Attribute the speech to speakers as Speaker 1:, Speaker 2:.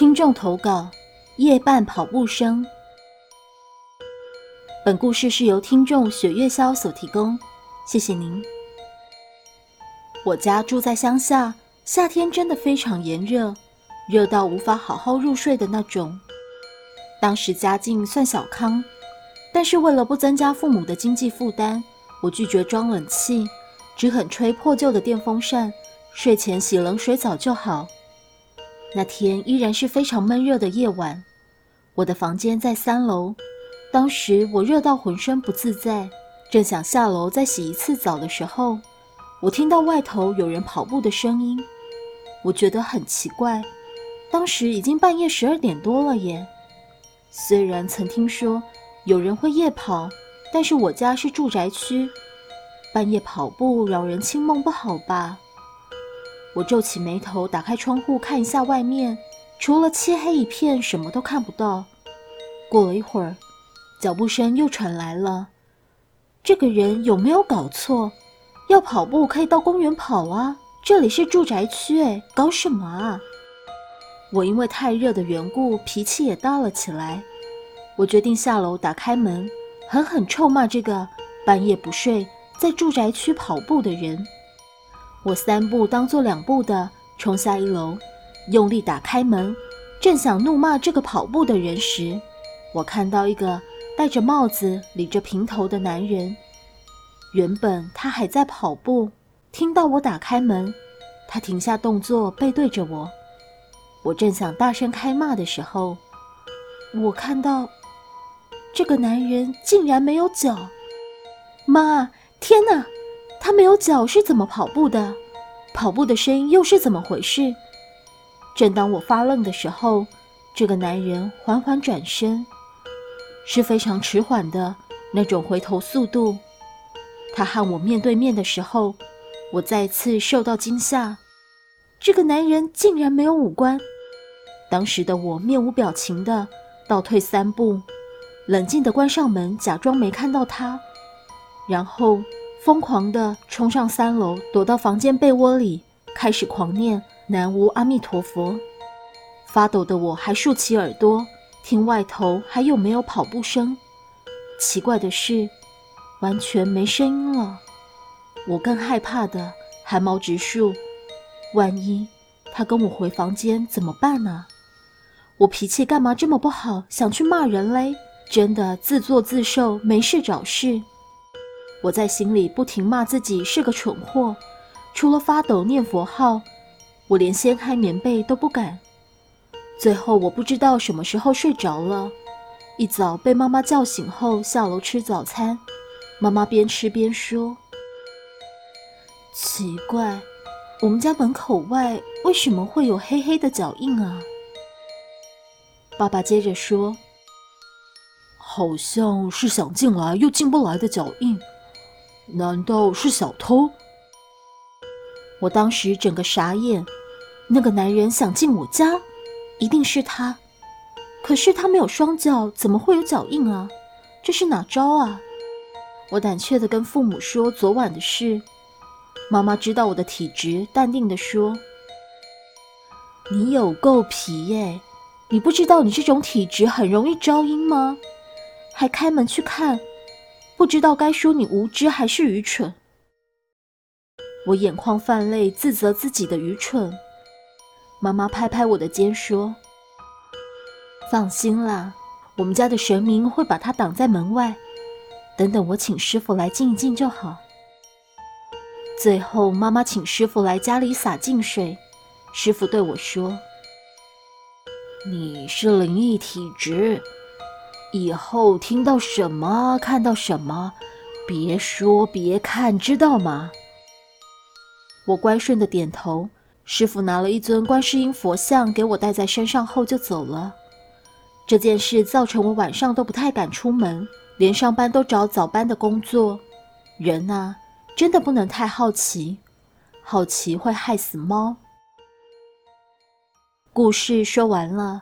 Speaker 1: 听众投稿：夜半跑步声。本故事是由听众雪月霄所提供，谢谢您。我家住在乡下，夏天真的非常炎热，热到无法好好入睡的那种。当时家境算小康，但是为了不增加父母的经济负担，我拒绝装冷气，只肯吹破旧的电风扇，睡前洗冷水澡就好。那天依然是非常闷热的夜晚，我的房间在三楼。当时我热到浑身不自在，正想下楼再洗一次澡的时候，我听到外头有人跑步的声音。我觉得很奇怪，当时已经半夜十二点多了耶。虽然曾听说有人会夜跑，但是我家是住宅区，半夜跑步扰人清梦不好吧？我皱起眉头，打开窗户看一下外面，除了漆黑一片，什么都看不到。过了一会儿。脚步声又传来了，这个人有没有搞错？要跑步可以到公园跑啊，这里是住宅区，哎，搞什么啊？我因为太热的缘故，脾气也大了起来。我决定下楼打开门，狠狠臭骂这个半夜不睡在住宅区跑步的人。我三步当做两步的冲下一楼，用力打开门，正想怒骂这个跑步的人时，我看到一个。戴着帽子、理着平头的男人，原本他还在跑步。听到我打开门，他停下动作，背对着我。我正想大声开骂的时候，我看到这个男人竟然没有脚。妈，天哪！他没有脚是怎么跑步的？跑步的声音又是怎么回事？正当我发愣的时候，这个男人缓缓转身。是非常迟缓的那种回头速度。他和我面对面的时候，我再次受到惊吓。这个男人竟然没有五官。当时的我面无表情的倒退三步，冷静的关上门，假装没看到他，然后疯狂的冲上三楼，躲到房间被窝里，开始狂念南无阿弥陀佛。发抖的我还竖起耳朵。听外头还有没有跑步声？奇怪的是，完全没声音了。我更害怕的，汗毛直竖。万一他跟我回房间怎么办呢？我脾气干嘛这么不好？想去骂人嘞？真的自作自受，没事找事。我在心里不停骂自己是个蠢货。除了发抖念佛号，我连掀开棉被都不敢。最后，我不知道什么时候睡着了。一早被妈妈叫醒后，下楼吃早餐。妈妈边吃边说：“奇怪，我们家门口外为什么会有黑黑的脚印啊？”爸爸接着说：“
Speaker 2: 好像是想进来又进不来的脚印，难道是小偷？”
Speaker 1: 我当时整个傻眼，那个男人想进我家。一定是他，可是他没有双脚，怎么会有脚印啊？这是哪招啊？我胆怯的跟父母说昨晚的事。妈妈知道我的体质，淡定的说：“你有够皮耶！你不知道你这种体质很容易招阴吗？还开门去看，不知道该说你无知还是愚蠢。”我眼眶泛泪，自责自己的愚蠢。妈妈拍拍我的肩说：“放心啦，我们家的神明会把它挡在门外。等等，我请师傅来静一静就好。”最后，妈妈请师傅来家里洒净水。师傅对我说：“你是灵异体质，以后听到什么、看到什么，别说、别看，知道吗？”我乖顺的点头。师傅拿了一尊观世音佛像给我带在身上后就走了。这件事造成我晚上都不太敢出门，连上班都找早班的工作。人啊，真的不能太好奇，好奇会害死猫。故事说完了。